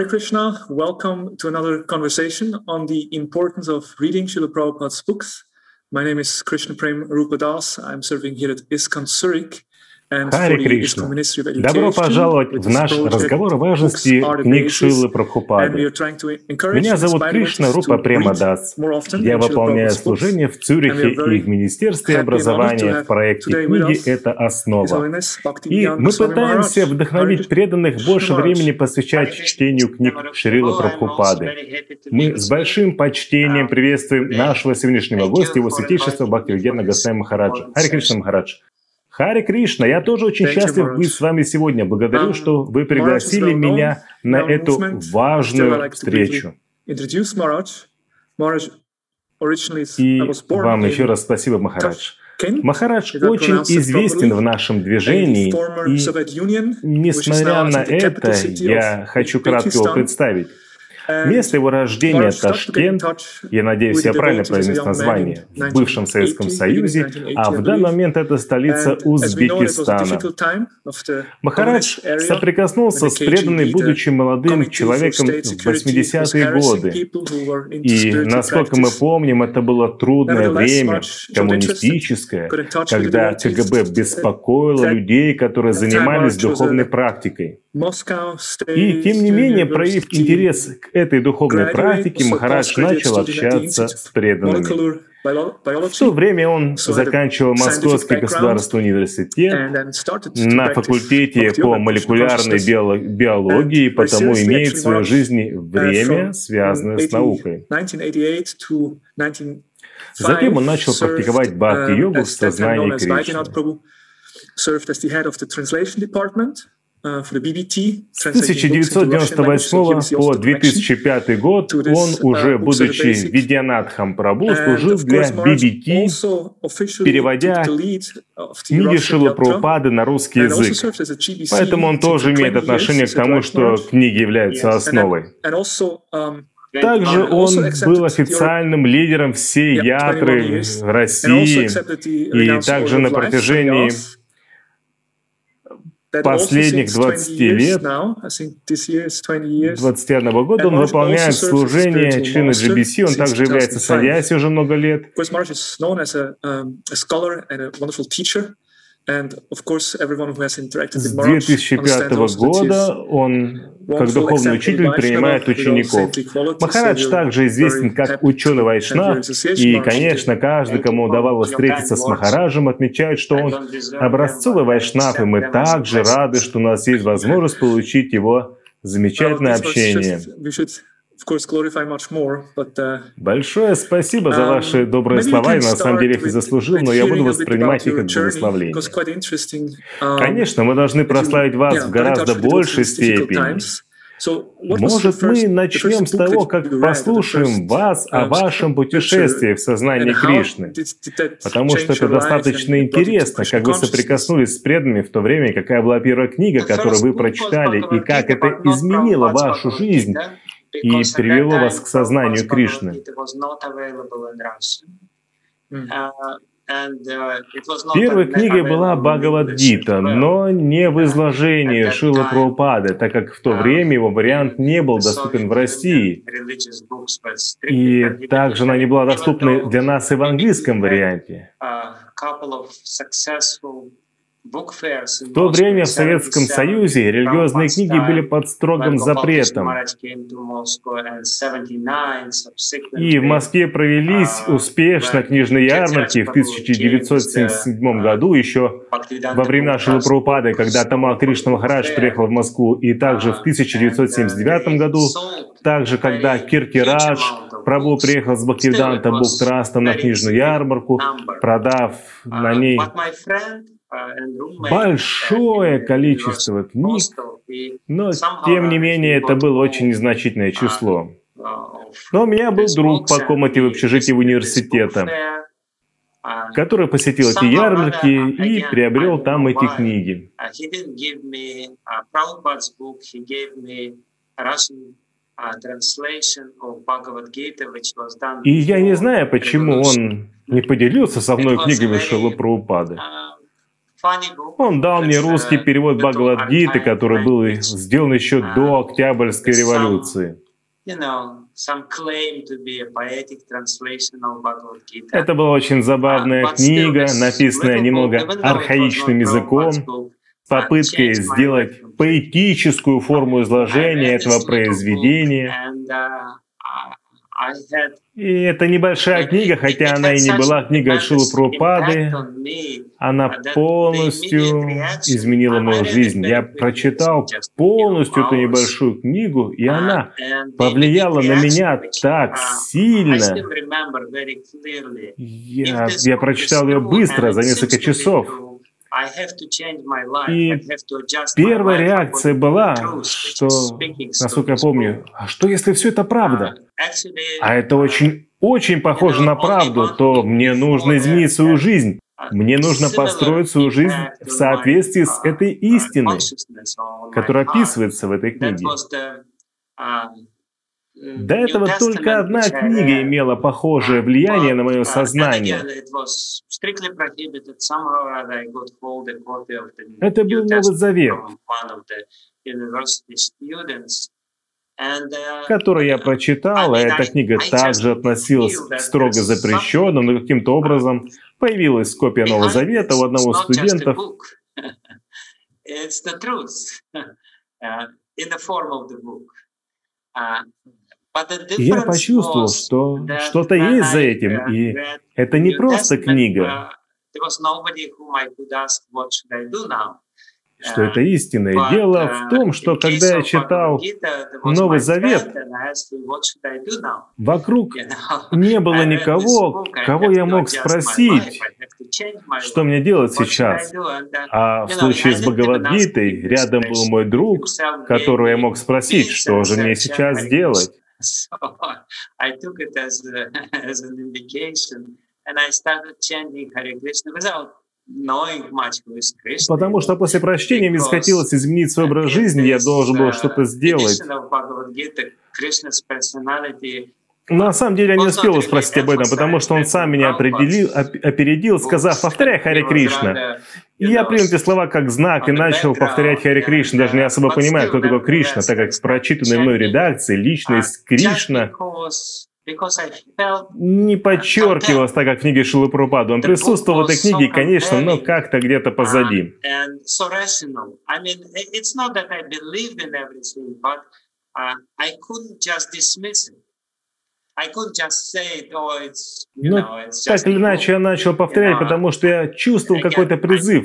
Hare Krishna, welcome to another conversation on the importance of reading Srila Prabhupada's books. My name is Krishna Prem Rupadas. I'm serving here at ISKCON Zurich. Харе Кришна. Добро пожаловать в наш разговор о важности книг Шилы Прабхупады. Меня зовут Кришна Рупа Премадас. Я выполняю служение в Цюрихе и в Министерстве образования в проекте «Книги – это основа». И мы пытаемся вдохновить преданных больше времени посвящать чтению книг Шрила Прабхупады. Мы с большим почтением приветствуем нашего сегодняшнего гостя, его святейшества Бхактивидена Гасай Махараджа. Харе Кришна Махарадж. Харе Кришна, я тоже очень счастлив быть с вами сегодня. Благодарю, что вы пригласили меня на эту важную встречу. И вам еще раз спасибо, Махарадж. Махарадж очень известен в нашем движении, и несмотря на это, я хочу кратко его представить. Место его рождения – Ташкент, я надеюсь, я правильно произнес название, в бывшем Советском Союзе, а в данный момент это столица Узбекистана. Махарадж соприкоснулся с преданной, будучи молодым человеком в 80-е годы. И, насколько мы помним, это было трудное время, коммунистическое, когда КГБ беспокоило людей, которые занимались духовной практикой. И, тем не менее, проявив интерес к этой духовной практике, Махарадж начал общаться с преданными. В то время он заканчивал Московский государственный университет на факультете по молекулярной биологии, и потому имеет в своей жизни время, связанное с наукой. Затем он начал практиковать бхакти-йогу в сознании Кришны. С 1998 по 2005 год он уже, будучи Видянатхам Прабу, служил для BBT, переводя книги Шилы Прабхупады на русский язык. Поэтому он тоже имеет отношение к тому, что книги являются основой. Также он был официальным лидером всей ятры России, и также на протяжении последних 20 лет, 21 года, он выполняет служение члена GBC, он также является саньяси уже много лет. С 2005 года он, как духовный учитель, принимает учеников. Махарадж также известен как ученый Вайшнав, и, конечно, каждый, кому удавалось встретиться с Махараджем, отмечает, что он образцовый Вайшнав, и мы также рады, что у нас есть возможность получить его замечательное общение. Uh, Большое спасибо за ваши um, добрые слова. Я на самом деле их и заслужил, но я буду воспринимать их как благословление. Um, Конечно, мы должны прославить вас в гораздо большей степени. Может, мы начнем с того, как послушаем вас о um, вашем путешествии в сознании Кришны, потому что это достаточно интересно, как вы соприкоснулись с преданными в то время, какая была первая книга, которую вы прочитали, и как это изменило вашу жизнь, и привело вас к сознанию Кришны. Первой книгой была Бхагавадгита, но не в изложении Шила Прабхупады, так как в то время его вариант не был доступен в России. И также она не была доступна для нас и в английском варианте. В то время в Советском Союзе религиозные книги были под строгим запретом. И в Москве провелись успешно книжные ярмарки в 1977 году, еще во времена Шилы Прабхупады, когда Тамал Кришна Махарадж приехал в Москву, и также в 1979 году, также когда Киртирадж Прабу приехал с Бхактивиданта Бук на книжную ярмарку, продав на ней большое количество книг, но тем не менее это было очень незначительное число. Но у меня был друг по комнате в общежитии университета, который посетил эти ярмарки и приобрел там эти книги. И я не знаю, почему он не поделился со мной книгами Шилы Прабхупады. Он дал мне русский перевод Бхагавадгиты, который был сделан еще до Октябрьской революции. Это была очень забавная книга, написанная немного архаичным языком, попыткой сделать поэтическую форму изложения этого произведения. И это небольшая книга, хотя она и не была книгой Шилы Прупады, она полностью изменила мою жизнь. Я прочитал полностью эту небольшую книгу, и она повлияла на меня так сильно. Я, я прочитал ее быстро, за несколько часов. И первая реакция была, что, насколько я помню, а что если все это правда? Uh, а это очень, очень похоже на правду, то мне нужно изменить свою жизнь. Мне нужно построить свою жизнь в соответствии с uh, этой истиной, которая описывается в этой книге. До этого только одна книга имела похожее влияние на мое сознание. Это был Новый Завет, который я прочитал, и эта книга также относилась к строго запрещенным, но каким-то образом появилась копия Нового Завета у одного из я почувствовал, что что-то есть за этим, и это не просто книга, что это истинное. Дело в том, что когда я читал Новый Завет, вокруг не было никого, кого я мог спросить, что мне делать сейчас. А в случае с Бхагавадгитой рядом был мой друг, которого я мог спросить, что же мне сейчас делать. So I took it as, a, as an indication and I started chanting Hare Krishna. Without Потому что после прочтения мне захотелось изменить свой образ жизни, я должен был что-то сделать. На самом деле я не успел спросить об этом, потому что он сам меня определил, опередил, сказав «повторяй Харе Кришна». И я принял эти слова как знак и начал повторять Харе Кришна, даже не особо понимая, кто такой Кришна, так как в прочитанной мной редакции личность Кришна не подчеркивалось так, как в книге Шилы Прупаду. Он присутствовал в этой книге, конечно, но как-то где-то позади. Ну, так или иначе, я начал повторять, потому что я чувствовал какой-то призыв.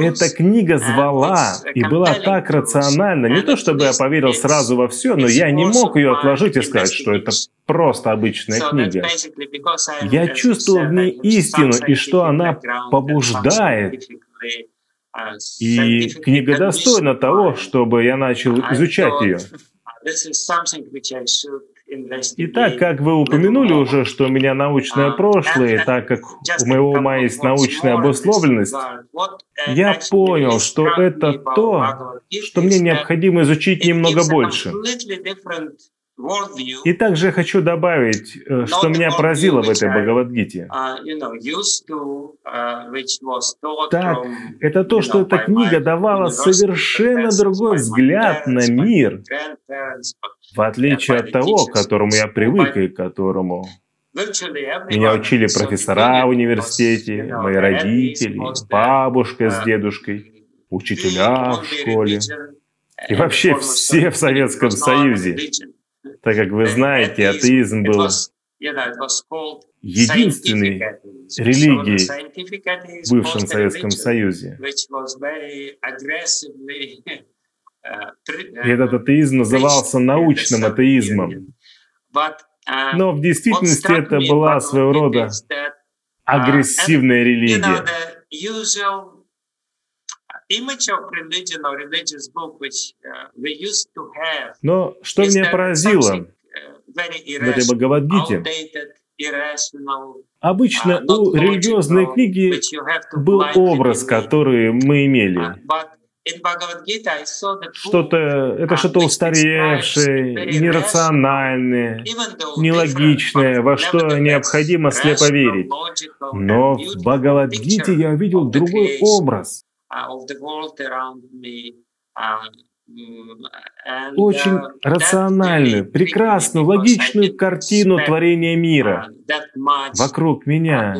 Эта книга звала и была так рациональна. Не то, чтобы я поверил сразу во все, но я не мог ее отложить и сказать, что это просто обычная книга. Я чувствовал в ней истину и что она побуждает. И книга достойна того, чтобы я начал изучать ее. И так как вы упомянули уже, что у меня научное прошлое, так как у моего ума есть научная обусловленность, я понял, что это то, что мне необходимо изучить немного больше. И также я хочу добавить, э, что меня поразило в этой Бхагавадгите. Так, это то, что эта книга давала совершенно другой взгляд на мир, в отличие от того, к которому я привык и к которому меня учили профессора в университете, мои родители, бабушка с дедушкой, учителя в школе и вообще все в Советском Союзе. Так как вы знаете, атеизм был единственной религией в бывшем Советском Союзе. И этот атеизм назывался научным атеизмом. Но в действительности это была своего рода агрессивная религия. Но что меня поразило в этой Бхагавадгите, обычно у религиозной книги был образ, который мы имели. что-то, это что-то устаревшее, нерациональное, нелогичное, во что необходимо слепо верить. Но в Бхагавадгите я увидел другой образ. Очень рациональную, прекрасную, логичную картину творения мира вокруг меня.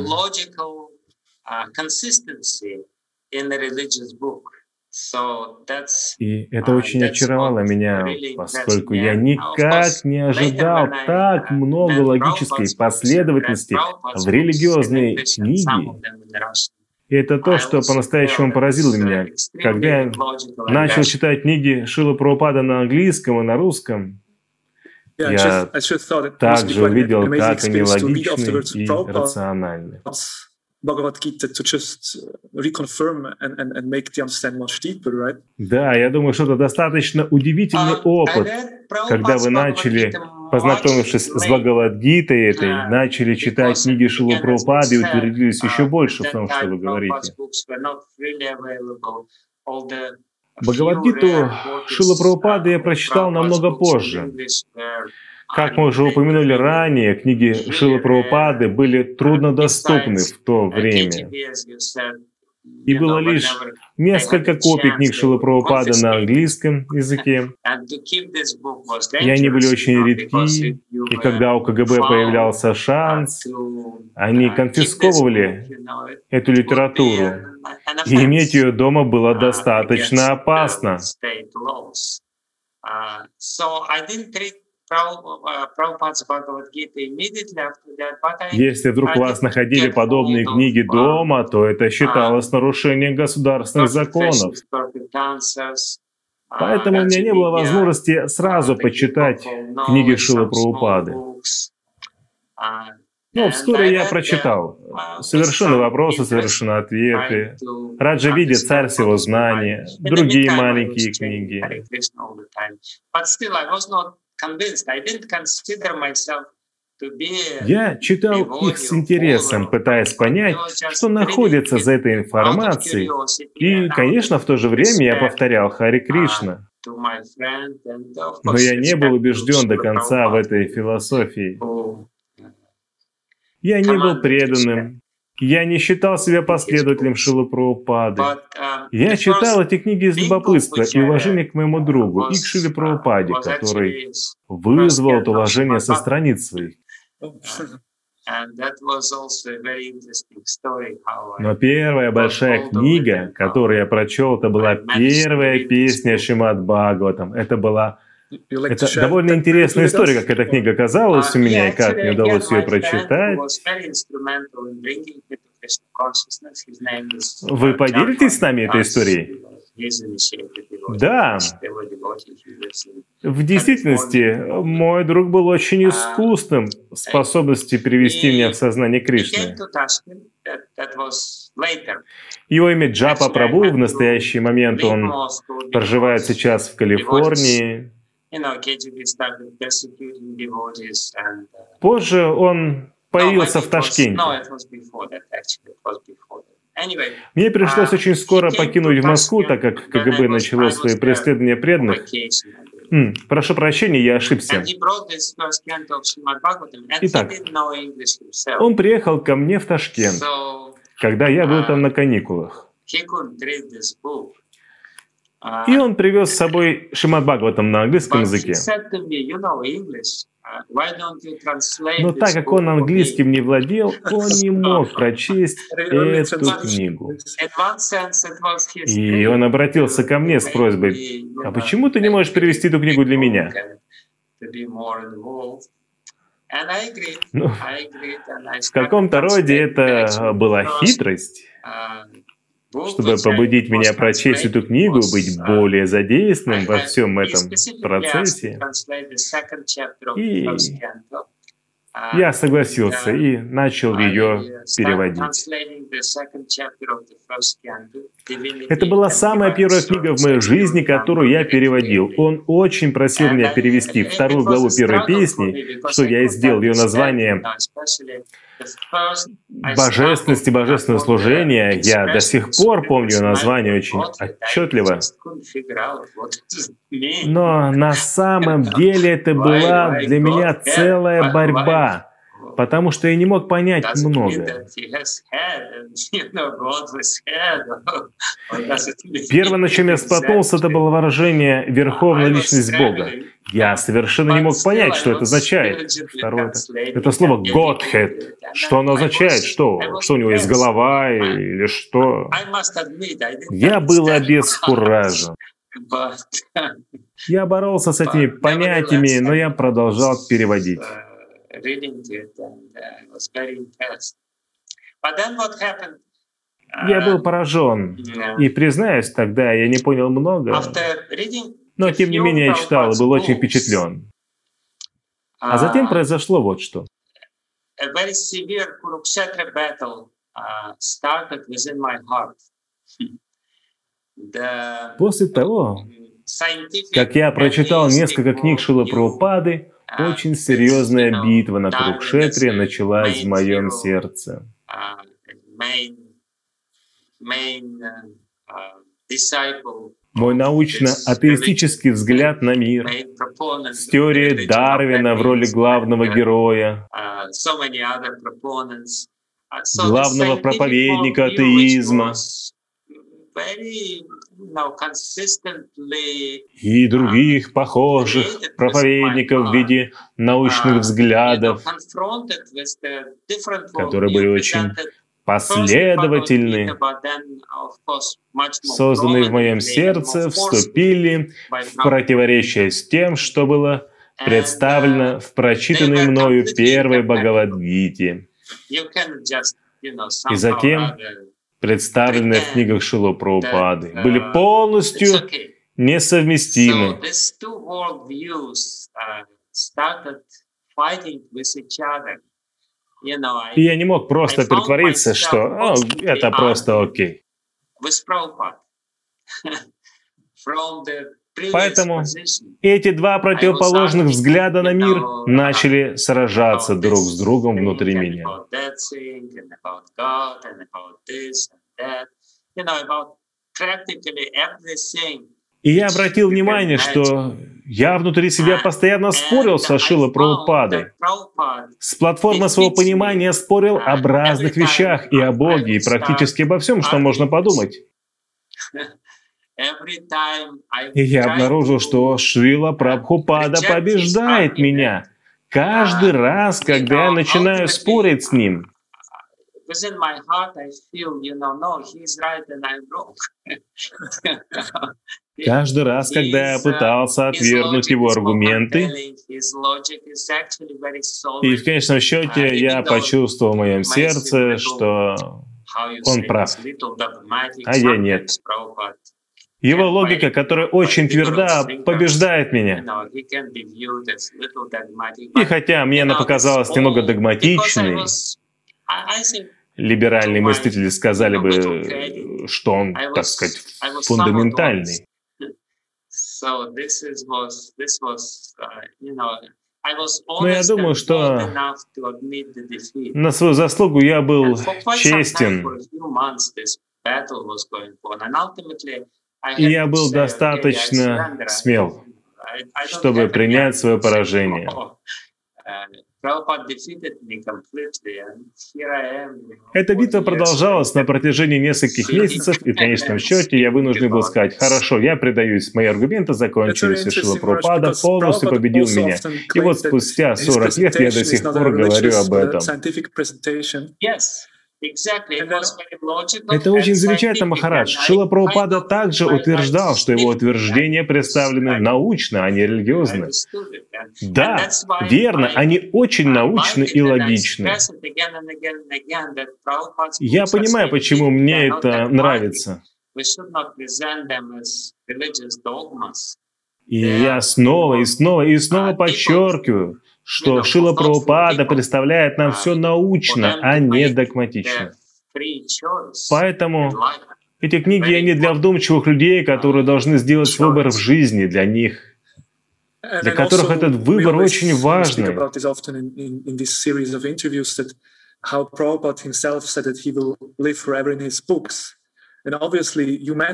И это очень очаровало меня, поскольку я никак не ожидал так много логической последовательности в религиозной книге. И это то, что по-настоящему поразило меня. Когда я начал читать книги Шила Прабхупада на английском и на русском, я также увидел, как они логичны и рациональны. Bhagavad Gita to just reconfirm and, and, and make the understanding much deeper, right? Да, я думаю, что это достаточно удивительный опыт, когда вы начали, познакомившись с Бхагавадгитой этой, начали читать книги Шилу Прабхупады и утвердились еще больше в том, что вы говорите. Бхагавадгиту Шила Прабхупады я прочитал намного позже. Как мы уже упомянули ранее, книги Шила Прабхупады были труднодоступны в то время. И было лишь несколько копий книг Шила Прабхупады на английском языке. И они были очень редки. И когда у КГБ появлялся шанс, они конфисковывали эту литературу. И иметь ее дома было достаточно опасно. Если вдруг у вас находили подобные книги дома, то это считалось нарушением государственных законов. Поэтому у меня не было возможности сразу почитать книги Шилы Прабхупады. Но вскоре я прочитал. Совершены вопросы, совершены ответы. Раджа видит царь всего знания, другие маленькие книги. Я читал их с интересом, пытаясь понять, что находится за этой информацией. И, конечно, в то же время я повторял Хари Кришна. Но я не был убежден до конца в этой философии. Я не был преданным. Я не считал себя последователем Шилы Прабхупады. Um, Я читал эти книги из любопытства и уважения к моему другу и к Шиле Прабхупаде, который вызвал это уважение со страниц своих. Но первая большая книга, которую я прочел, это была первая песня Шимат Бхагаватам. Это была это довольно интересная история, как эта книга оказалась у меня и как мне удалось ее прочитать. Вы поделитесь с нами этой историей? Да. В действительности, мой друг был очень искусным в способности привести меня в сознание Кришны. Его имя Джапа Прабу в настоящий момент он проживает сейчас в Калифорнии. Uh, Позже он появился в Ташкенте. Мне пришлось uh, очень скоро покинуть Москву, так как КГБ начало свои преследования преданных. М, прошу прощения, я ошибся. Итак, он приехал ко мне в Ташкент, когда я был там uh, на каникулах. И он привез с собой Шимат Бхагаватам на английском языке. Но так как он английским не владел, он не мог прочесть эту книгу. И он обратился ко мне с просьбой, а почему ты не можешь перевести эту книгу для меня? Ну, в каком-то роде это была хитрость чтобы побудить меня прочесть эту книгу, быть более задействованным во всем этом процессе. И я согласился и начал ее переводить. Это была самая первая книга в моей жизни, которую я переводил. Он очень просил меня перевести вторую главу первой песни, что я и сделал. Ее название «Божественность и божественное служение». Я до сих пор помню название очень отчетливо. Но на самом деле это была для меня целая борьба потому что я не мог понять многое. Первое, на чем я споткнулся, это было выражение «верховная личность Бога». Я совершенно не мог понять, что это означает. Второе, это, это слово «Godhead». Что оно означает? Что? Что у него есть голова или что? Я был обескуражен. Я боролся с этими понятиями, но я продолжал переводить reading it and uh, was very impressed. But then what happened? Я был uh, поражен. И признаюсь, тогда я не понял много. Но тем не менее я читал и был очень впечатлен. А затем uh, произошло вот что. После того, как я прочитал несколько книг Шила Прабхупады, очень серьезная битва на Курукшетре началась в моем сердце. Мой научно-атеистический взгляд на мир, с теорией Дарвина в роли главного героя, главного проповедника атеизма, и других похожих проповедников в виде научных взглядов, которые были очень последовательны, созданные в моем сердце, вступили в противоречие с тем, что было представлено в прочитанной мною первой Бхагавадгите. И затем представленные в книгах Шило Прабхупады, были полностью несовместимы. И я не мог просто притвориться, что это просто окей. Поэтому эти два противоположных взгляда на мир начали сражаться друг с другом внутри меня. И я обратил внимание, что я внутри себя постоянно спорил со Шила Прабхупадой. С платформы своего понимания спорил об разных вещах и о Боге, и практически обо всем, что можно подумать. И я обнаружил, что Шрила Прабхупада побеждает меня. Каждый раз, когда я начинаю спорить с ним. Каждый раз, когда я пытался отвергнуть его аргументы, и в конечном счете я почувствовал в моем сердце, что он прав, а я нет. Его логика, которая очень тверда, побеждает меня. И хотя мне она показалась немного догматичной, либеральные мыслители сказали бы, что он, так сказать, фундаментальный. Но я думаю, что на свою заслугу я был честен. И я был достаточно смел, чтобы принять свое поражение. Эта битва продолжалась на протяжении нескольких месяцев, и в конечном счете я вынужден был сказать, хорошо, я предаюсь, мои аргументы закончились, и Шила Пропада полностью победил меня. И вот спустя 40 лет я до сих пор говорю об этом. Это очень замечательно, Махарадж. Шила Прабхупада также утверждал, что его утверждения представлены научно, а не религиозно. Да, верно, они очень научны и логичны. Я понимаю, почему мне это нравится. И я снова и снова и снова подчеркиваю, что Шила Прабхупада представляет нам все научно, а не догматично. Поэтому Эти книги, они для вдумчивых людей, которые должны сделать выбор в жизни для них, для которых этот выбор очень важный.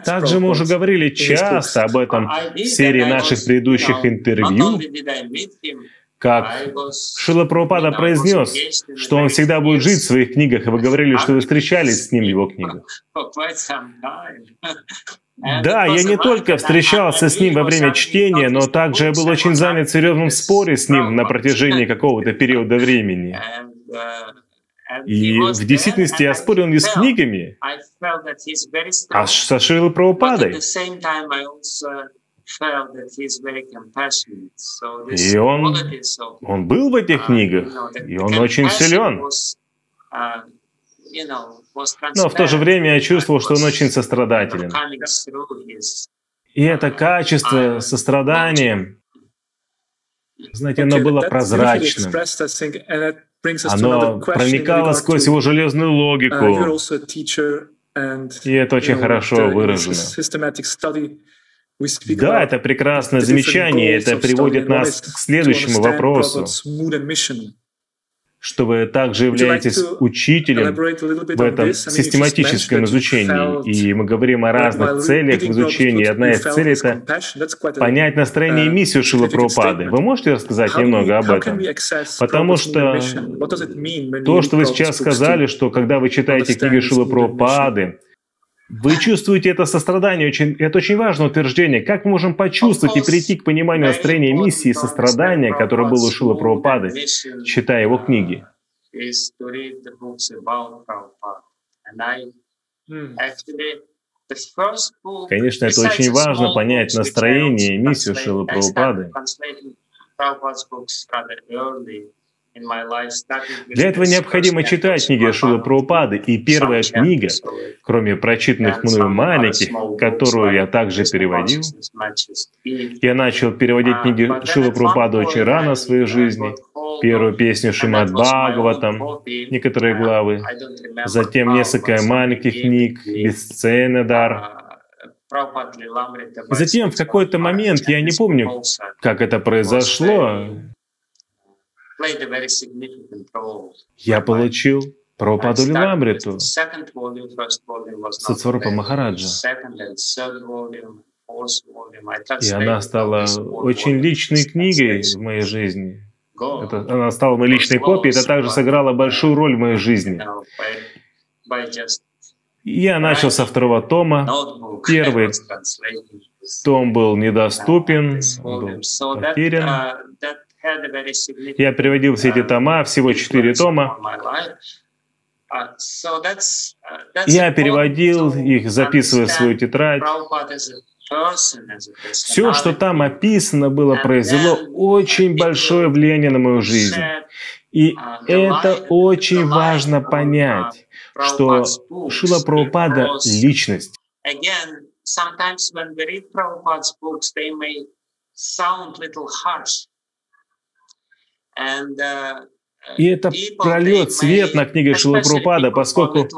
Также мы уже говорили часто об этом в серии наших предыдущих интервью, как Шила Прабхупада произнес, что он всегда будет жить в своих книгах, и вы говорили, что вы встречались с ним в его книгах. Да, я не только встречался с ним во время чтения, но также я был очень занят в серьезном споре с ним на протяжении какого-то периода времени. И в действительности я спорил не с книгами, а со Шилой Прабхупадой. И он, он был в этих книгах, и он очень силен. Но в то же время я чувствовал, что он очень сострадателен. И это качество сострадания, знаете, оно было прозрачным. Оно проникало сквозь его железную логику. И это очень хорошо выражено. Да, это прекрасное замечание. Это приводит нас к следующему вопросу что вы также являетесь учителем в этом систематическом изучении. И мы говорим о разных целях в изучении. Одна из целей — это понять настроение и uh, миссию Шила Прабхупады. Вы можете рассказать немного об этом? Потому что то, что вы сейчас сказали, что когда вы читаете книги Шила Прабхупады, вы чувствуете это сострадание, очень, это очень важное утверждение. Как мы можем почувствовать и прийти к пониманию настроения миссии и сострадания, которое было у Шила Прабхупады, читая его книги? Конечно, это очень важно понять настроение и миссию Шилы Прабхупады. Для этого необходимо читать книги Шилы Прабхупады. И первая книга, кроме прочитанных мною маленьких, которую я также переводил, я начал переводить uh, книги Шилы Прабхупады очень рано в своей жизни. Первую песню Шимад Бхагаватам, некоторые главы, затем несколько маленьких книг, Бесценедар, uh, Затем в какой-то момент, я не помню, как это произошло, я получил Прабхупаду Лиламриту, Сацварупа Махараджа. И она стала очень личной книгой в моей жизни. Это, она стала моей личной копией, это также сыграло большую роль в моей жизни. Я начал со второго тома. Первый том был недоступен, был потерян. Я переводил все эти тома, всего четыре тома. Я переводил их, записывая в свою тетрадь. Все, что там описано было, произвело очень большое влияние на мою жизнь. И это очень важно понять, что Шила Прабхупада — личность. Sometimes when we read Prabhupada's books, they may sound little harsh, Uh, и это прольет свет на книги Шилы Прупада, поскольку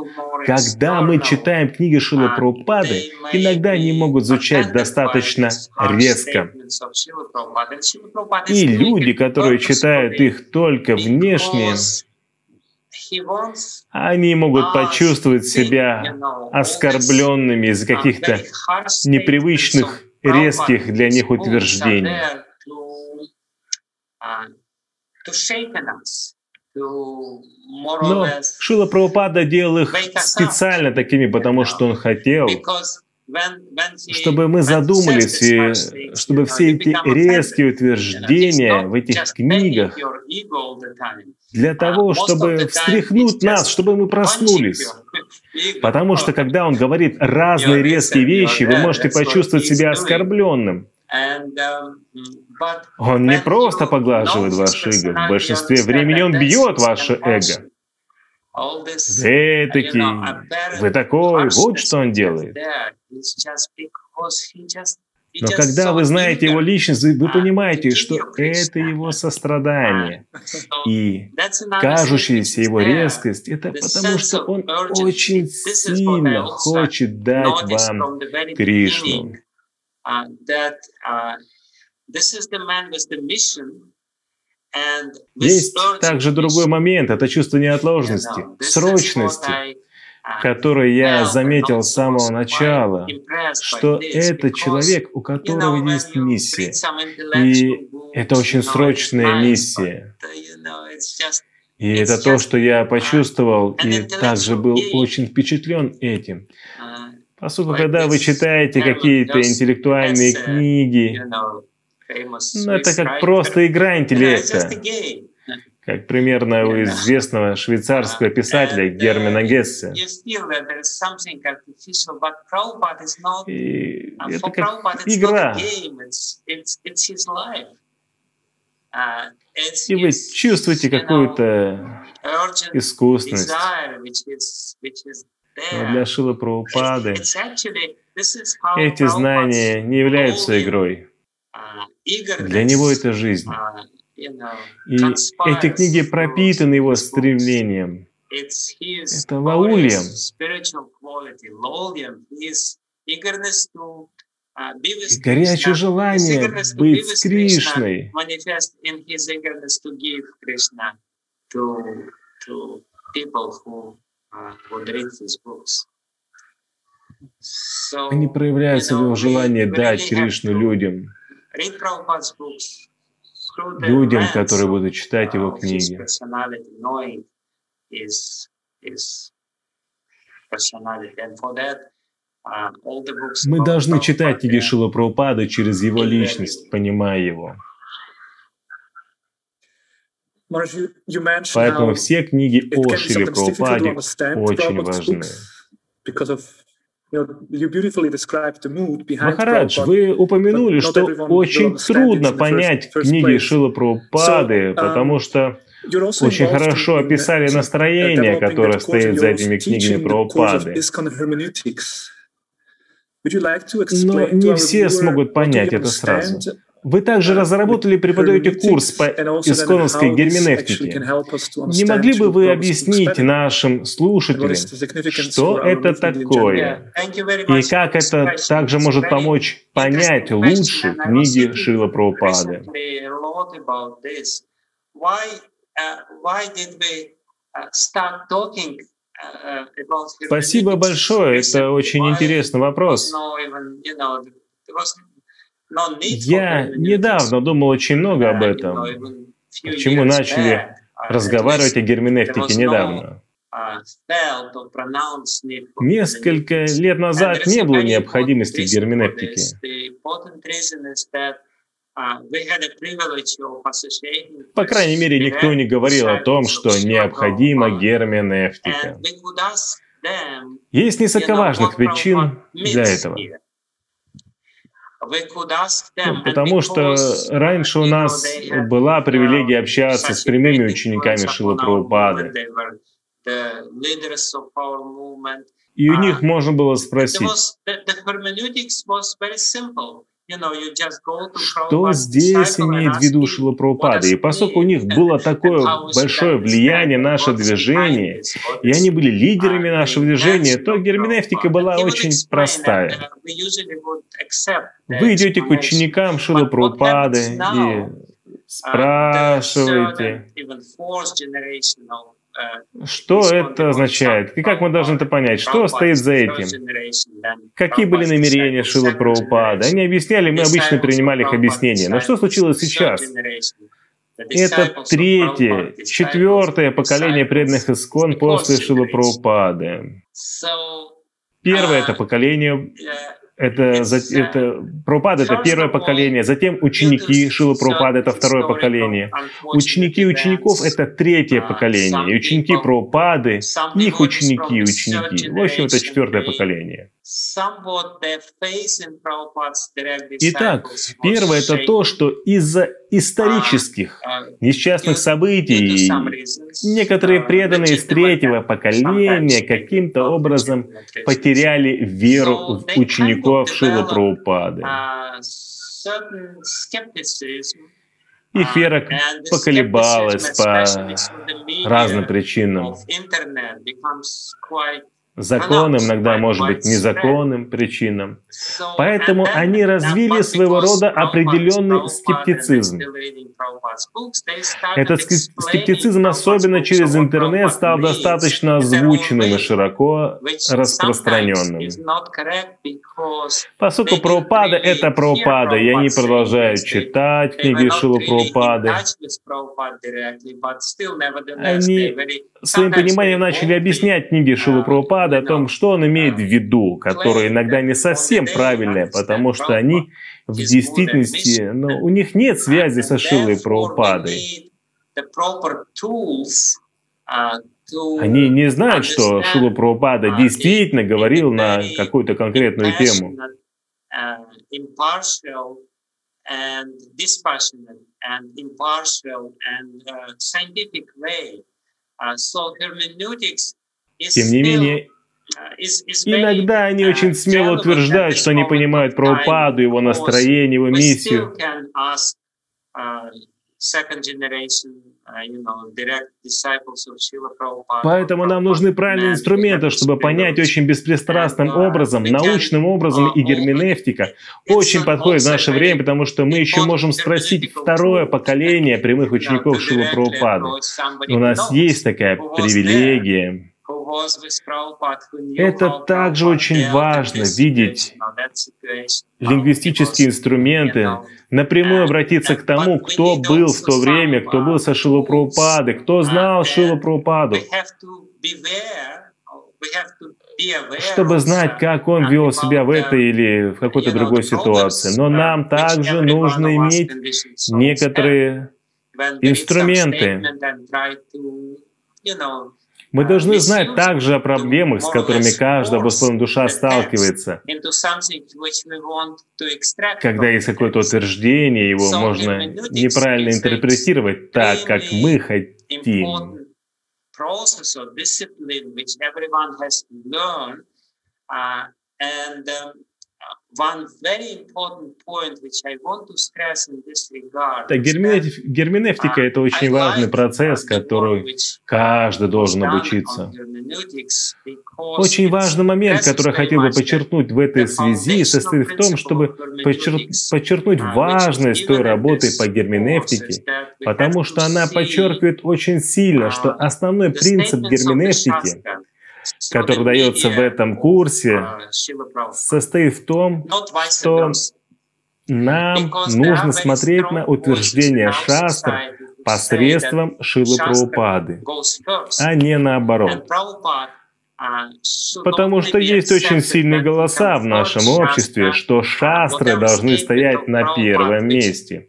когда мы читаем книги Шилы uh, Прупады, иногда они могут звучать достаточно резко. И люди, которые читают их только внешне, они могут почувствовать себя оскорбленными из-за каких-то непривычных, резких для них утверждений. Но Шила Прабхупада делал их специально такими, потому что он хотел, чтобы мы задумались, и чтобы все эти резкие утверждения в этих книгах, для того, чтобы встряхнуть нас, чтобы мы проснулись. Потому что когда он говорит разные резкие вещи, вы можете почувствовать себя оскорбленным. Он не просто поглаживает ваш эго, в большинстве времени он бьет ваше эго. Вы такие, вы такой, вот что он делает. Но когда вы знаете его личность, вы понимаете, что это его сострадание. И кажущаяся его резкость – это потому, что он очень сильно хочет дать вам Кришну. Есть также другой момент – это чувство неотложности, срочности, который я заметил с самого начала, что это человек, у которого есть миссия. И это очень срочная миссия. И это то, что я почувствовал, и также был очень впечатлен этим. Поскольку, когда вы читаете какие-то интеллектуальные книги, ну, это как просто игра интеллекта как примерно у известного швейцарского писателя Германа Гессе. И это как игра. И вы чувствуете какую-то искусственность. Но для Шила Прабхупады эти знания не являются игрой. Для него это жизнь. И эти книги пропитаны его стремлением. Это лаульем. И горячее желание быть с Кришной. Они проявляются в его желании дать Кришну людям людям, которые будут читать его книги. Мы должны читать книги Шила Прабхупады через его личность, понимая его. Поэтому все книги о Шиле Прабхупаде очень важны. Махарадж, вы упомянули, что очень трудно понять книги Шила Прабхупады, um, потому что очень хорошо описали uh, настроение, которое стоит за этими книгами Прабхупады. Но не все смогут понять это сразу. Вы также разработали и преподаете курс по исконовской герменевтике. Не могли бы вы объяснить нашим слушателям, что это такое, и как это также может помочь понять лучше книги Шила Прабхупады? Спасибо большое, это очень интересный вопрос. Я недавно думал очень много об этом. Почему начали разговаривать о герменевтике недавно? Несколько лет назад не было необходимости в герменевтике. По крайней мере, никто не говорил о том, что необходима герменевтика. Есть несколько важных причин для этого. Ну, потому что раньше у нас была привилегия общаться с прямыми учениками Шила Прабхупады. И у них можно было спросить, что здесь имеет в виду Шила Прабхупада? И поскольку у них было такое большое влияние на наше движение, и они были лидерами нашего движения, то герменевтика была очень простая. Вы идете к ученикам Шила Прабхупады и спрашиваете, что это означает? И как мы должны это понять? Что стоит за этим? Какие были намерения Шила Прабхупады? Они объясняли, мы обычно принимали их объяснения. Но что случилось сейчас? Это третье, четвертое поколение преданных Искон после Шила Прабхупады. Первое это поколение это, это Прабхупада — это первое поколение, затем ученики Шила Прабхупада — это второе поколение. Ученики учеников — это третье поколение, и ученики Прабхупады — их ученики ученики. В общем, это четвертое поколение. Итак, первое это то, что из-за исторических uh, несчастных событий некоторые uh, преданные из третьего поколения каким-то образом потеряли веру в учеников Шила Прабхупады. Их вера поколебалась по разным причинам законным, иногда, может быть, незаконным причинам. Поэтому они развили своего рода определенный скептицизм. Этот скептицизм, особенно через интернет, стал достаточно озвученным и широко распространенным. Поскольку Прабхупада — это Прабхупада, и они продолжают читать книги Шилу Прабхупады, они своим пониманием начали объяснять книги Шилу Прабхупады о том, что он имеет в виду, которые иногда не совсем правильные, потому что они в действительности, ну, у них нет связи со Шилой Прабхупадой. Они не знают, что Шила Прабхупада действительно говорил на какую-то конкретную тему. тем не менее, иногда они очень смело утверждают, что они понимают Прабхупаду, его настроение, его миссию. Поэтому нам нужны правильные инструменты, чтобы понять очень беспристрастным образом, научным образом и герменевтика очень подходит в наше время, потому что мы еще можем спросить второе поколение прямых учеников Шила Прабхупады. У нас есть такая привилегия. Это также очень важно видеть лингвистические инструменты, напрямую обратиться к тому, кто был в то время, кто был со Шилу Прабхупады, кто знал Шилу Прабхупаду, чтобы знать, как он вел себя в этой или в какой-то другой ситуации. Но нам также нужно иметь некоторые инструменты, мы должны знать также о проблемах, с которыми каждая обусловленная душа сталкивается. Когда есть какое-то утверждение, его можно неправильно интерпретировать так, как мы хотим. And um, так, герменевтика — это очень важный процесс, который каждый должен обучиться. Очень важный момент, который я хотел бы подчеркнуть в этой связи, состоит в том, чтобы подчеркнуть важность той работы по герменевтике, потому что она подчеркивает очень сильно, что основной принцип герменевтики который дается в этом курсе, состоит в том, что нам нужно смотреть на утверждение шастр посредством Шилы Прабхупады, а не наоборот. Потому что есть очень сильные голоса в нашем обществе, что шастры должны стоять на первом месте.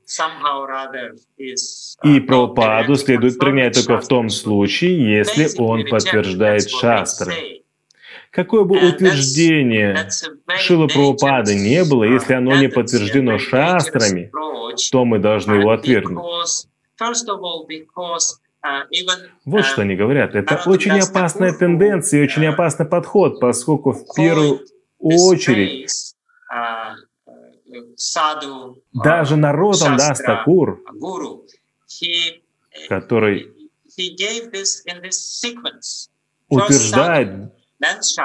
И Прабхупаду следует принять только в том случае, если он подтверждает шастры. Какое бы утверждение Шила Прабхупады не было, если оно не подтверждено шастрами, то мы должны его отвергнуть. Вот что они говорят. Это очень опасная тенденция и очень опасный подход, поскольку в первую очередь даже народом Дастакур, который утверждает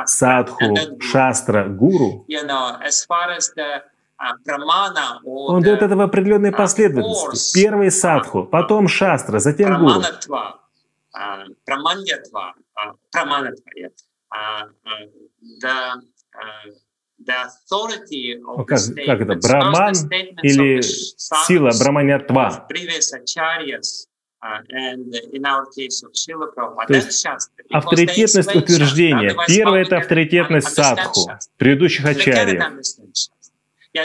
садху, шастра, гуру, он дает это в определенной последовательности. Первый садху, потом шастра, затем гуру. Ну, как, как это? Браман или сила браманятва? То есть авторитетность утверждения. Первое — это авторитетность садху, предыдущих ачарьев.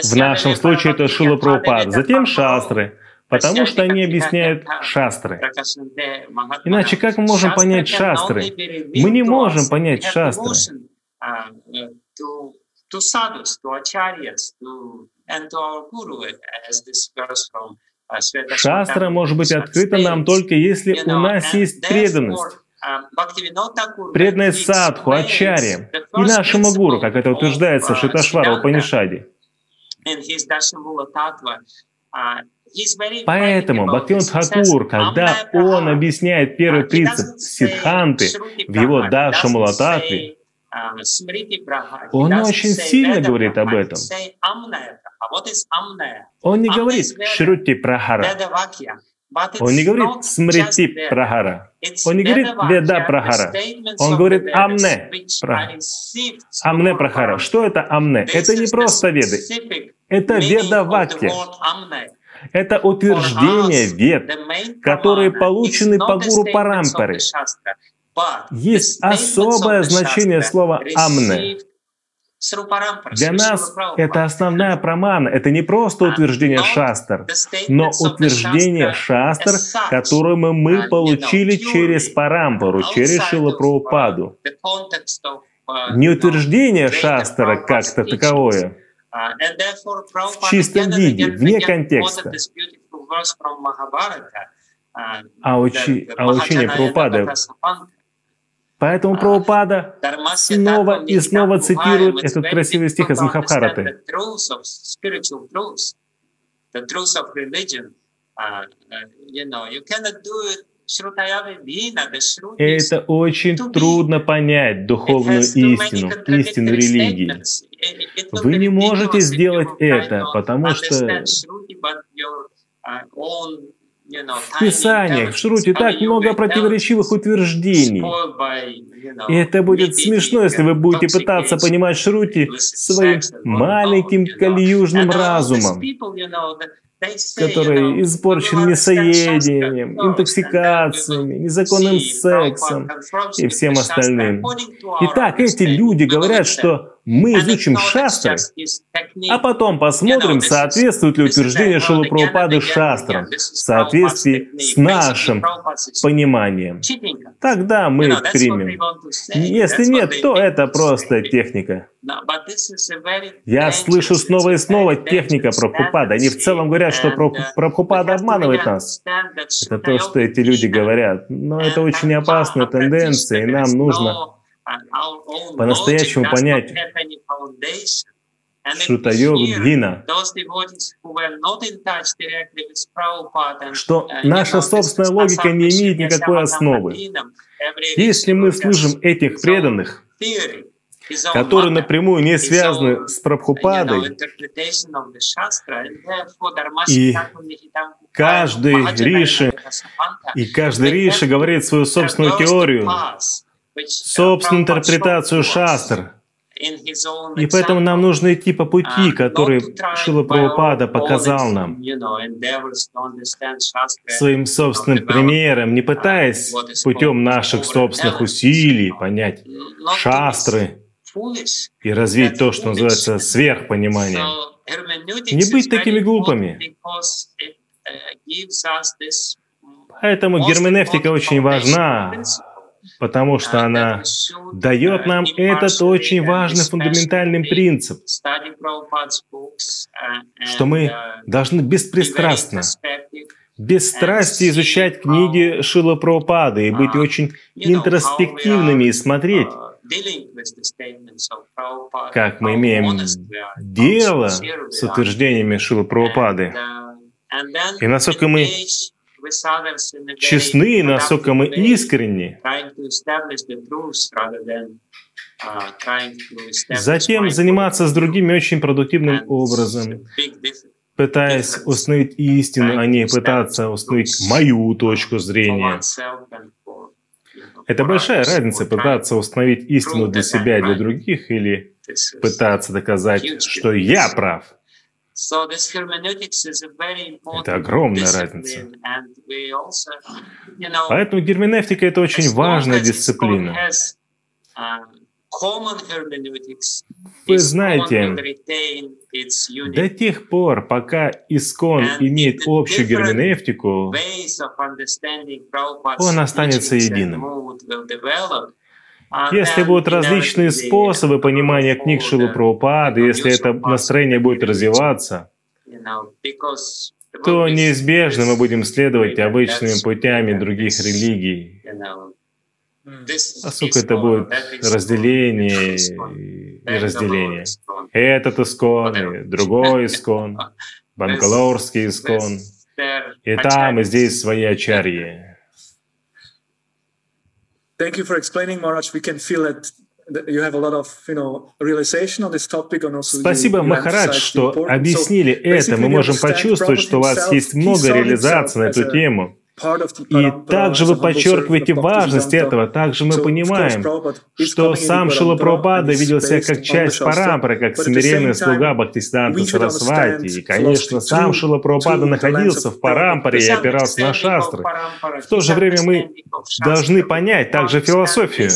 В нашем случае это Шила Прабхупад, затем шастры, потому что они объясняют шастры. Иначе как мы можем понять шастры? Мы не можем понять шастры. to sadhus, to acharyas, to, and to our guru, as this verse from uh, Шастра может быть открыта нам только если у нас есть преданность. Um, преданность садху, ачаре и нашему гуру, как это утверждается в Шиташвара Панишаде. Поэтому Бхактивинод Хакур, когда он объясняет первый принцип Сидханты в его Даша Мулататве, он очень сильно говорит об этом. Он не говорит Шрути Прахара. Он не говорит Смрити Прахара. Он не говорит Веда Прахара. Он говорит Амне Прахара. Амне Прахара. Что это Амне? Это не просто Веды. Это Веда Вакья. Это утверждение вед, которые получены по гуру Парампаре. Есть особое значение слова «амне». Для нас это основная прамана. Это не просто утверждение шастр, но утверждение шастр, которое мы, мы получили через парампару, через Шилапрабхупаду. Не утверждение шастра как-то таковое, в чистом виде, вне контекста. А, учи, а учение Прабхупады Поэтому Прабхупада снова и снова цитирует этот красивый стих из Махабхараты. Это очень трудно понять духовную истину, истину религии. Вы не можете сделать это, потому что в Писаниях, в Шруте так много противоречивых утверждений. И это будет смешно, если вы будете пытаться понимать Шрути своим маленьким калиюжным разумом который испорчен мясоедением, интоксикациями, незаконным сексом и всем остальным. Итак, эти люди говорят, что мы изучим шастры, а потом посмотрим, соответствует ли утверждение Шилупрабхупады шастрам в соответствии с нашим пониманием. Тогда мы примем. Если нет, то это просто техника. Я слышу снова и снова техника Прабхупада. Они в целом говорят, что Прабхупада обманывает нас. Это то, что эти люди говорят. Но это очень опасная тенденция, и нам нужно по-настоящему понять Шутайогу Дхина, что наша собственная логика не имеет никакой основы. Если мы слышим этих преданных, которые напрямую не связаны с Прабхупадой, и каждый риши, и каждый риши говорит свою собственную теорию, собственную интерпретацию шастр. И поэтому нам нужно идти по пути, который Шила Прабхупада показал нам. своим собственным примером, не пытаясь путем наших собственных усилий понять шастры и развить то, что называется сверхпониманием. Не быть такими глупыми. Поэтому герменевтика очень важна, потому что она дает нам этот очень важный фундаментальный принцип, что мы должны беспристрастно, без страсти изучать книги Шила Прабхупады и быть очень интроспективными и смотреть, как мы имеем дело с утверждениями Шила Прабхупады, и насколько мы честны, насколько мы искренни. Затем заниматься с другими очень продуктивным образом, пытаясь установить истину, а не пытаться установить мою точку зрения. Это большая разница пытаться установить истину для себя и для других или пытаться доказать, что я прав. Это огромная разница. Поэтому герменевтика — это очень важная дисциплина. Вы знаете, до тех пор, пока Искон имеет общую герменевтику, он останется единым. Если будут различные способы понимания книг Шилы Прабхупады, если это настроение будет развиваться, то неизбежно мы будем следовать обычными путями других религий. Поскольку это будет разделение и разделение. Этот искон, и другой искон, бангалорский искон. И там, и здесь свои ачарьи. Thank you for explaining, Maharaj. We can feel that Спасибо, Махарадж, что объяснили это. Мы можем почувствовать, что у вас есть много реализаций на эту тему. И также вы подчеркиваете важность этого. Также мы понимаем, что сам Шила Прабхупада видел себя как часть парампры, как смиренный слуга Бхактисиданта Сарасвати. И, конечно, сам Шила Прабхупада находился в парампаре и опирался на шастры. В то же время мы должны понять также философию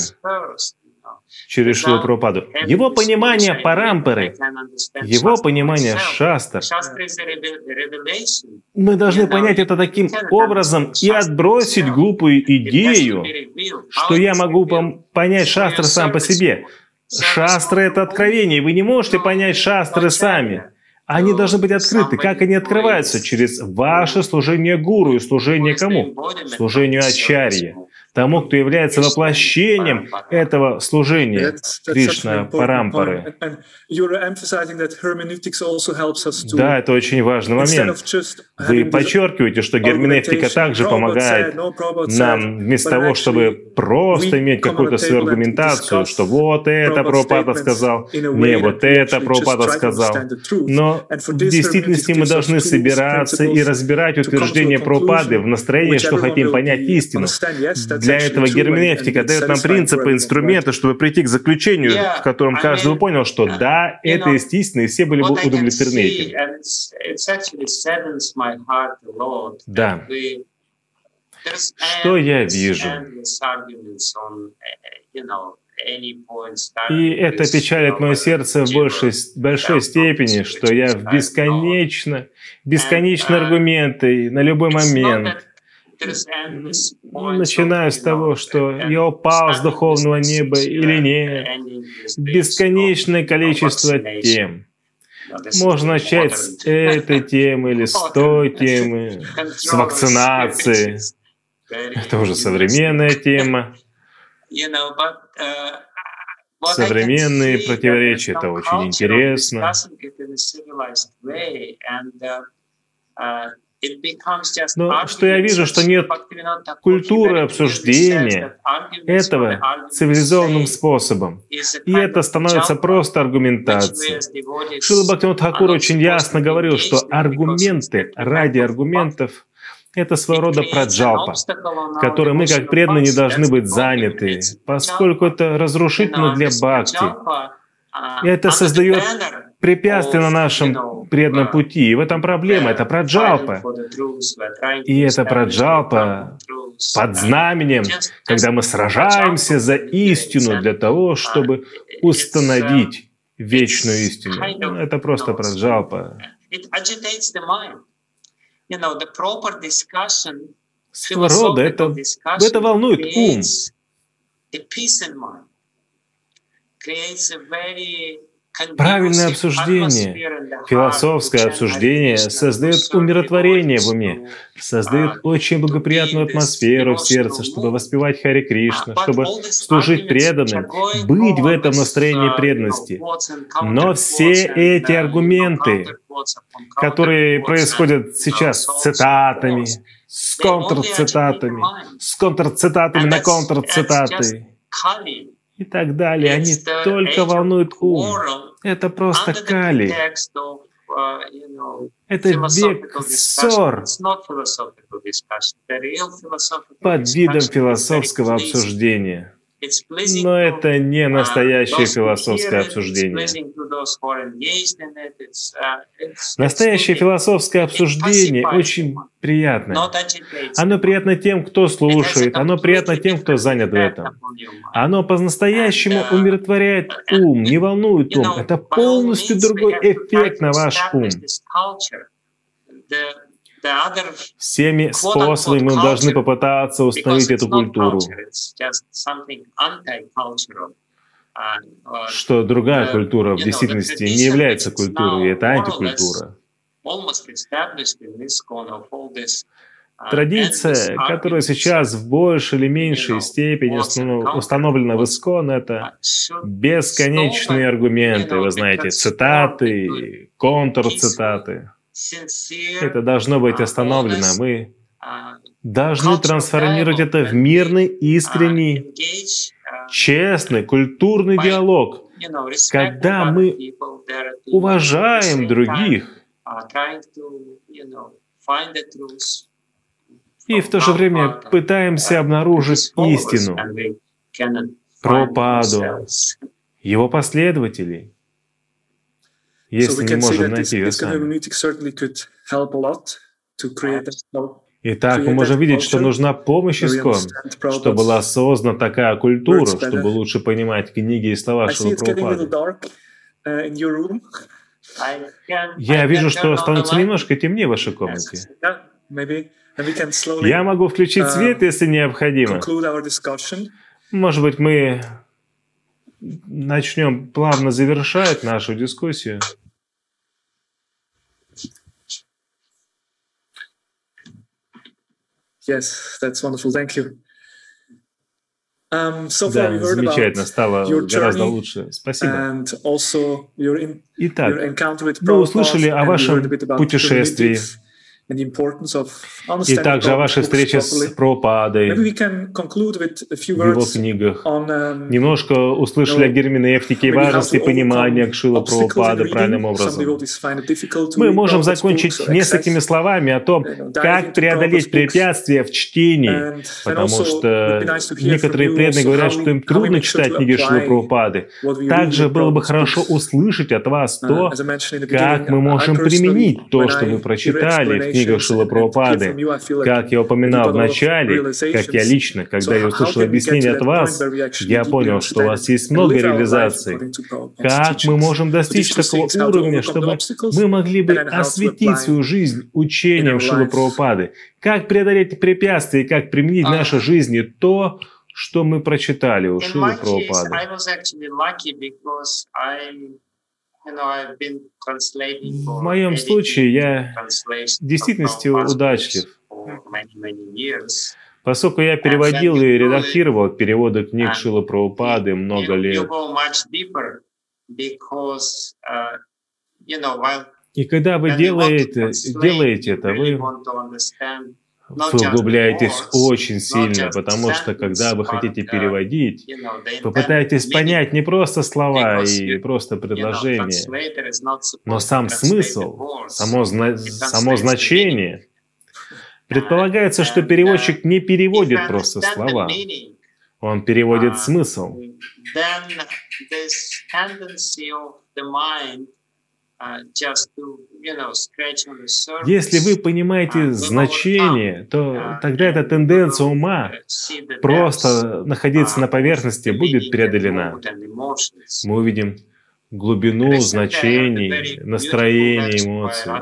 через Шилу Прабхупаду. Его понимание Парампары, его понимание Шастр, мы должны понять это таким образом и отбросить глупую идею, что я могу понять Шастры сам по себе. Шастры — это откровение, вы не можете понять Шастры сами. Они должны быть открыты. Как они открываются? Через ваше служение гуру и служение кому? Служению Ачарье тому, кто является воплощением этого служения Кришна Парампары. Да, это очень важный момент. Вы подчеркиваете, что герменевтика также помогает нам вместо того, чтобы просто иметь какую-то свою аргументацию, что вот это Пропада сказал, не вот это Пропада сказал. Но в действительности мы должны собираться и разбирать утверждения Пропады в настроении, что хотим понять истину. Для этого герменевтика дает нам принципы, инструменты, чтобы прийти к заключению, в котором каждый бы понял, что да, это естественно, и все были бы удовлетворены этим. Да. Что я вижу? И это печалит мое сердце в большей, большой степени, что я в бесконечно, бесконечные аргументы на любой момент Начиная с того, что я упал с духовного неба или нет, бесконечное количество тем. Можно начать с этой темы или с той темы, с вакцинации. Это уже современная тема. Современные противоречия, это очень интересно. Но что я вижу, что нет культуры обсуждения этого цивилизованным способом. И это становится просто аргументацией. Шила Бхактивинод Хакур очень ясно говорил, что аргументы ради аргументов это своего рода праджалпа, которой мы как преданные не должны быть заняты, поскольку это разрушительно для бхакти. И это создает препятствия на нашем преданном пути. И в этом проблема. Это праджалпа. И это праджалпа под знаменем, когда мы сражаемся за истину для того, чтобы установить вечную истину. Ну, это просто праджалпа. Своего рода это, это волнует ум. Правильное обсуждение, философское обсуждение создает умиротворение в уме, создает очень благоприятную атмосферу в сердце, чтобы воспевать Хари Кришна, чтобы служить преданным, быть в этом настроении преданности. Но все эти аргументы, которые происходят сейчас с цитатами, с контрцитатами, с контрцитатами на контрцитаты, и так далее. Они только волнуют ум. Это просто кали. Это век ссор под видом философского обсуждения. Но это не настоящее философское обсуждение. Настоящее философское обсуждение очень приятное. Оно приятно тем, кто слушает, оно приятно тем, кто занят в этом. Оно по-настоящему умиротворяет ум, не волнует ум. Это полностью другой эффект на ваш ум Всеми способами мы должны попытаться установить эту культуру. Что другая культура в действительности не является культурой, это антикультура. Традиция, которая сейчас в большей или меньшей степени установлена в Искон, это бесконечные аргументы, вы знаете, цитаты, контрцитаты. Это должно быть остановлено. Мы должны трансформировать это в мирный, искренний, честный, культурный диалог, когда мы уважаем других и в то же время пытаемся обнаружить истину. про Паду, его последователей, если не можем найти ее сами. Итак, мы можем видеть, что нужна помощь искон, чтобы была создана такая культура, чтобы лучше понимать книги и слова Шилапрабхупады. Uh, Я вижу, что становится немножко темнее в вашей комнате. Я могу включить uh, свет, если необходимо. Может быть, мы начнем плавно завершать нашу дискуссию. Yes, that's wonderful. Thank you. Um, so да, замечательно, стало гораздо лучше. Спасибо. Итак, вы услышали о вашем путешествии и также о вашей встрече с Пропадой в его книгах. Um, Немножко услышали о герменевтике и важности понимания Кшила Пропады правильным образом. Мы можем закончить несколькими словами о том, как преодолеть препятствия в чтении, потому что некоторые преданные говорят, что им трудно читать книги Шилы Прабхупады. Также было бы хорошо услышать от вас uh, то, как мы можем применить то, что вы прочитали в книгах Шила Прабхупады. Как я упоминал в начале, как я лично, когда я услышал объяснение от вас, я понял, что у вас есть много реализаций. Как мы можем достичь такого уровня, чтобы мы могли бы осветить свою жизнь учением Шилы Прабхупады? Как преодолеть препятствия и как применить в нашей жизни то, что мы прочитали у Шилы Прабхупады? В моем случае я в действительности удачлив, поскольку я переводил и редактировал переводы книг Шила Прабхупады много лет. И когда вы делаете, делаете это, вы вы углубляетесь очень сильно, потому что когда вы хотите переводить, вы пытаетесь понять не просто слова и просто предложения, но сам смысл, само, само значение. Предполагается, что переводчик не переводит просто слова, он переводит смысл. Uh, Если вы понимаете uh, значение, то uh, тогда эта тенденция ума просто находиться на поверхности будет преодолена. Мы увидим глубину значений, настроений, эмоций.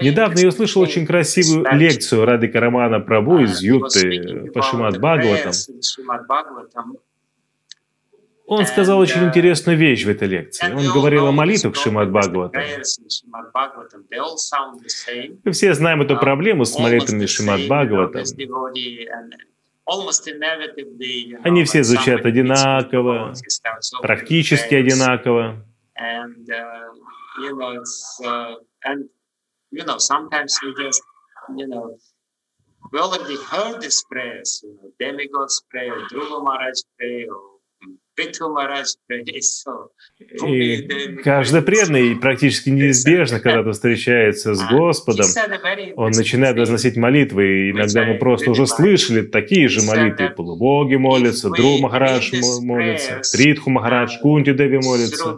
Недавно я услышал очень красивую лекцию Рады Карамана Прабу из Юты по Шимат Бхагаватам. Он сказал очень uh, интересную вещь в этой лекции. Он говорил о молитвах Шимат Бхагаватам. Мы все знаем эту uh, проблему с молитвами Шимат Бхагаватам. Они все звучат одинаково, практически одинаково. You know, it's, uh, and, you know, sometimes we just, you know, we already heard these prayers, you know, demigods pray, or Dhruva Maharaj pray, or И каждый преданный практически неизбежно, когда-то встречается с Господом, он начинает возносить молитвы, и иногда мы просто уже слышали такие же молитвы. Полубоги молятся, Дру Махарадж молится, Тритху Махарадж, Кунти Деви молится.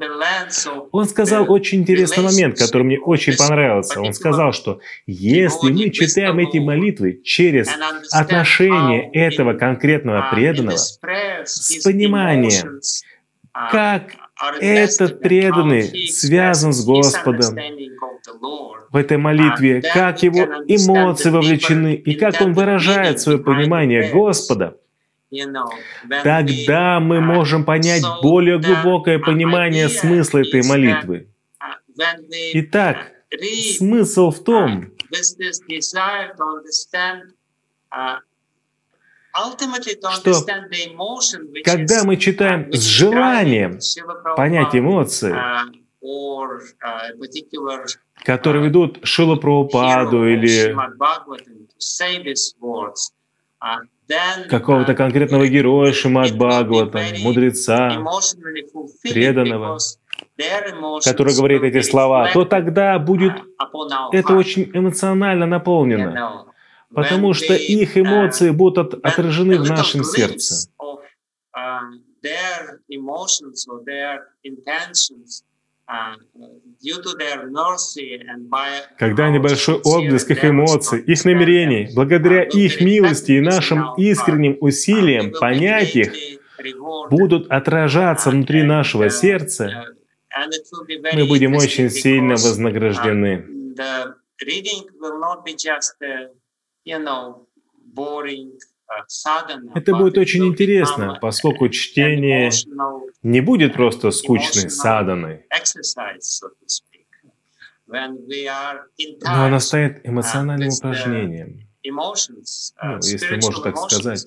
Он сказал очень интересный момент, который мне очень понравился. Он сказал, что если мы читаем эти молитвы через отношение этого конкретного преданного с пониманием, как этот преданный связан с Господом в этой молитве, как его эмоции вовлечены и как он выражает свое понимание Господа, тогда мы можем понять более глубокое понимание смысла этой молитвы. Итак, смысл в том, что когда мы читаем с желанием понять эмоции, которые ведут Шилу Прабхупаду или какого-то конкретного героя Шимат Бхагавата, мудреца, преданного, который говорит эти слова, то тогда будет это очень эмоционально наполнено потому что их эмоции будут отражены в нашем сердце. Когда небольшой отблеск их эмоций, их намерений, благодаря их милости и нашим искренним усилиям понять их, будут отражаться внутри нашего сердца, мы будем очень сильно вознаграждены. Это будет очень интересно, поскоку чтение не будет просто скучной саданой, но оно станет эмоциональным упражнением, ну, если можно так сказать.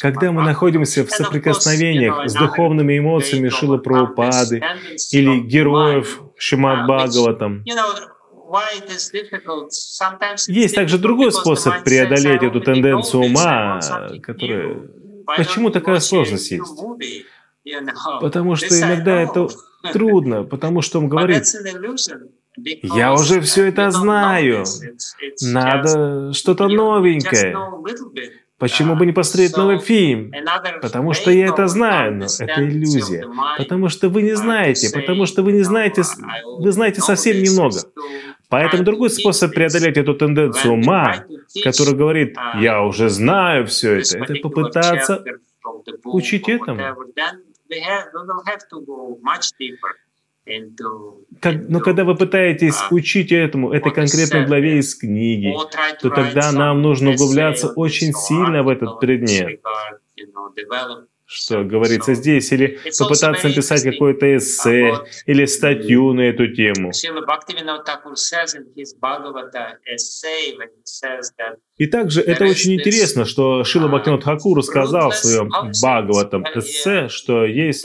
Когда мы находимся в соприкосновениях с духовными эмоциями Шила Прабхупады или героев Шимат Бхагаватам, есть также другой способ преодолеть эту тенденцию ума, которая... Почему такая сложность есть? Потому что иногда это трудно, потому что он говорит, я уже все это знаю, надо что-то новенькое. Почему бы не посмотреть новый фильм? Потому что я это знаю, но это иллюзия. Потому что вы не знаете, потому что вы не знаете, вы знаете совсем немного. Поэтому другой способ преодолеть эту тенденцию ума, который говорит, я уже знаю все это, это попытаться учить этому. Как, но когда вы пытаетесь учить этому, этой конкретной главе из книги, то тогда нам нужно углубляться очень сильно в этот предмет что говорится здесь, или попытаться написать какое-то эссе или статью на эту тему. И также это очень интересно, что Шила Бхактивинод Хакур сказал в своем Бхагаватам эссе, что есть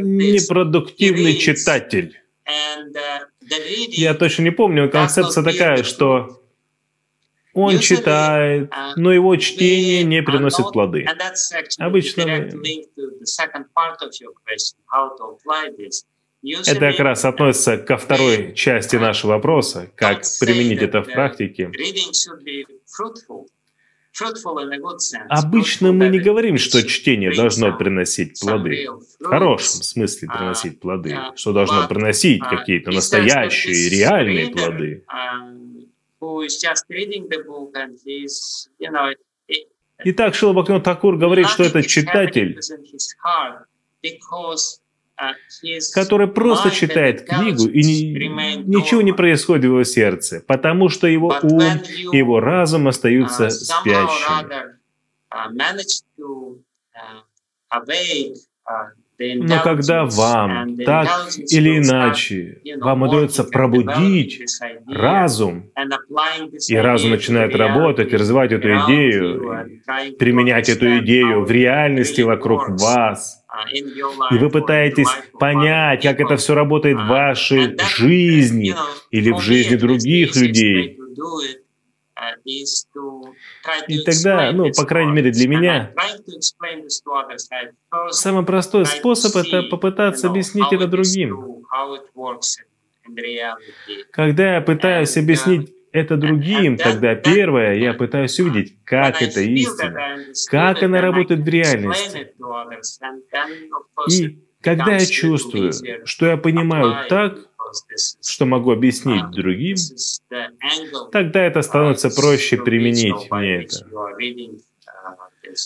Непродуктивный читатель. Uh, Я точно не помню, концепция такая, что он читает, uh, но его чтение не приносит плоды. Обычно это как раз относится ко второй части нашего вопроса, как применить это в практике. Обычно мы не говорим, что чтение должно приносить плоды, в хорошем смысле приносить плоды, что должно приносить какие-то настоящие, реальные плоды. Итак, Шилабакнон Такур говорит, что этот читатель, который просто читает книгу, и ни, ничего не происходит в его сердце, потому что его ум и его разум остаются спящими. Но когда вам так или иначе вам удается пробудить разум, и разум начинает работать, развивать эту идею, применять эту идею в реальности вокруг вас, и вы пытаетесь понять, как это все работает в вашей жизни или в жизни других людей, и тогда, ну, по крайней мере для меня, самый простой способ — это попытаться объяснить это другим. Когда я пытаюсь объяснить это другим, тогда первое, я пытаюсь увидеть, как это истина, как она работает в реальности. И когда я чувствую, что я понимаю так, что могу объяснить другим, тогда это становится проще применить мне это.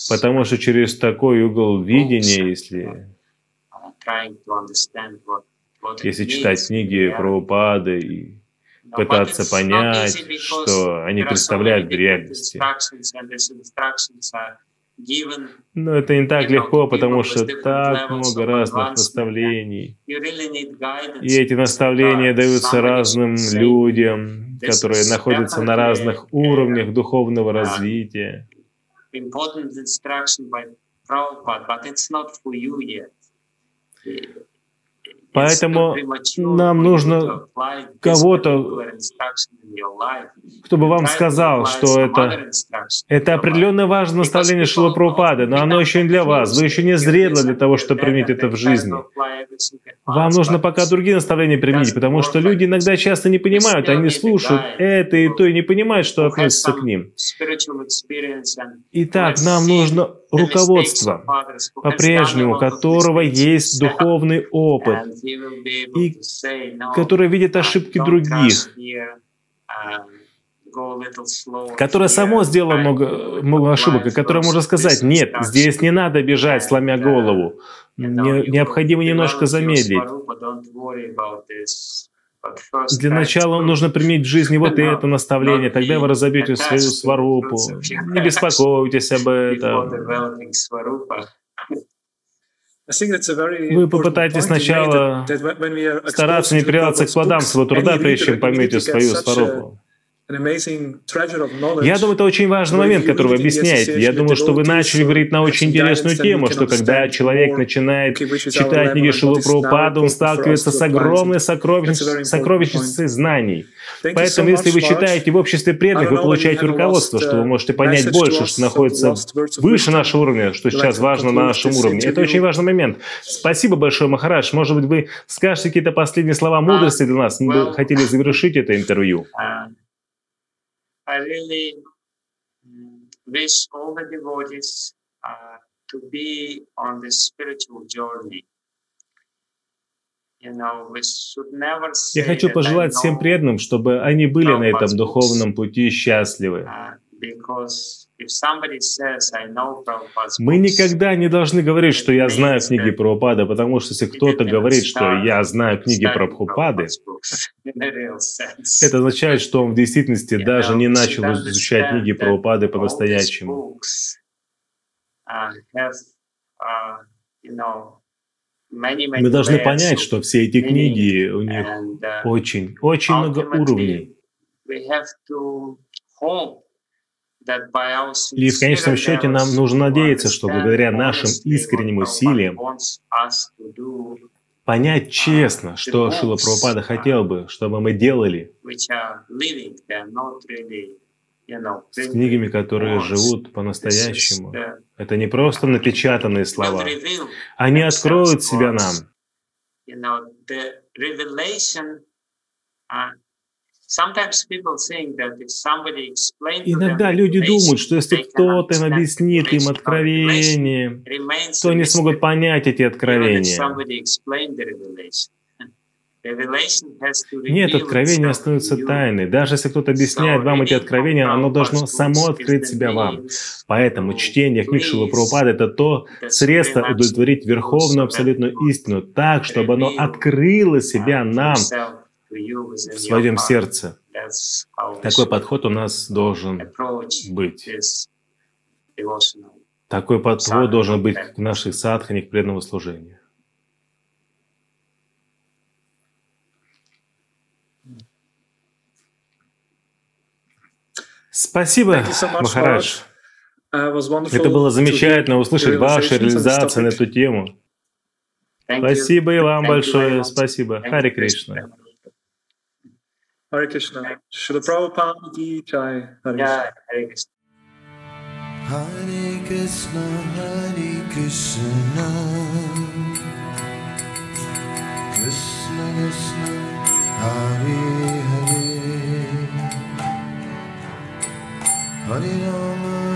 Потому что через такой угол видения, если, если читать книги про упады и пытаться понять, что они представляют в реальности. Но это не так легко, потому что так много разных наставлений. И эти наставления даются разным людям, которые находятся на разных уровнях духовного развития. Поэтому нам нужно кого-то, кто бы вам сказал, что это, это определенно важное наставление Шила Прабхупады, но оно еще не для вас. Вы еще не зрелы для того, чтобы применить это в жизни. Вам нужно пока другие наставления применить, потому что люди иногда часто не понимают, они слушают это и то, и не понимают, что относится к ним. Итак, нам нужно руководство, по-прежнему которого есть духовный опыт, и которое видит ошибки других, которое само сделало много, много ошибок, и которое может сказать, нет, здесь не надо бежать, сломя голову, не, необходимо немножко замедлить. Для начала нужно применить в жизни вот это наставление, тогда вы разобьете свою сварупу. Не беспокойтесь об этом. Вы попытаетесь сначала стараться не придаться к плодам своего труда, прежде чем поймете свою сварупу. Я думаю, это очень важный момент, который вы объясняете. Я думаю, что вы начали говорить на очень интересную тему, что когда человек начинает читать книги Шилу Прабхупада, он сталкивается с огромной сокровищницей, сокровищницей знаний. Поэтому, если вы читаете в обществе преданных, вы получаете руководство, что вы можете понять больше, что находится выше нашего уровня, что сейчас важно на нашем уровне. Это очень важный момент. Спасибо большое, Махарадж. Может быть, вы скажете какие-то последние слова мудрости для нас? Мы хотели завершить это интервью. I really wish all the devotees uh, to be on this spiritual journey. Я хочу пожелать всем преданным, чтобы они были на этом духовном пути счастливы. Uh, мы никогда не должны говорить, что я знаю книги Прабхупады, потому что если кто-то говорит, что я знаю книги про Прабхупады, это означает, что он в действительности даже не начал изучать книги Прабхупады по-настоящему. Мы должны понять, что все эти книги, у них очень, очень много уровней. И в конечном счете нам нужно надеяться, что благодаря нашим искренним усилиям понять честно, что Шила Прабхупада хотел бы, чтобы мы делали с книгами, которые живут по-настоящему. Это не просто напечатанные слова. Они откроют себя нам. Иногда люди думают, что если кто-то им объяснит им откровение, то они смогут понять эти откровения. Нет, откровение остается тайной. Даже если кто-то объясняет вам эти откровения, оно должно само открыть себя вам. Поэтому чтение книг Шилы Прабхупады — это то средство удовлетворить верховную абсолютную истину так, чтобы оно открыло себя нам в своем сердце. Такой подход у нас должен быть. Такой подход должен быть к наших садхане, к преданному служению. Спасибо, Махарадж. Это было замечательно услышать ваши реализации на эту тему. Спасибо и вам большое. Спасибо. Хари Кришна. Hare Krishna. Srila Prabhupada ki jai. Hare Krishna. Hare Krishna, Hare Krishna. Krishna Krishna, Hare Hare. Hare Rama.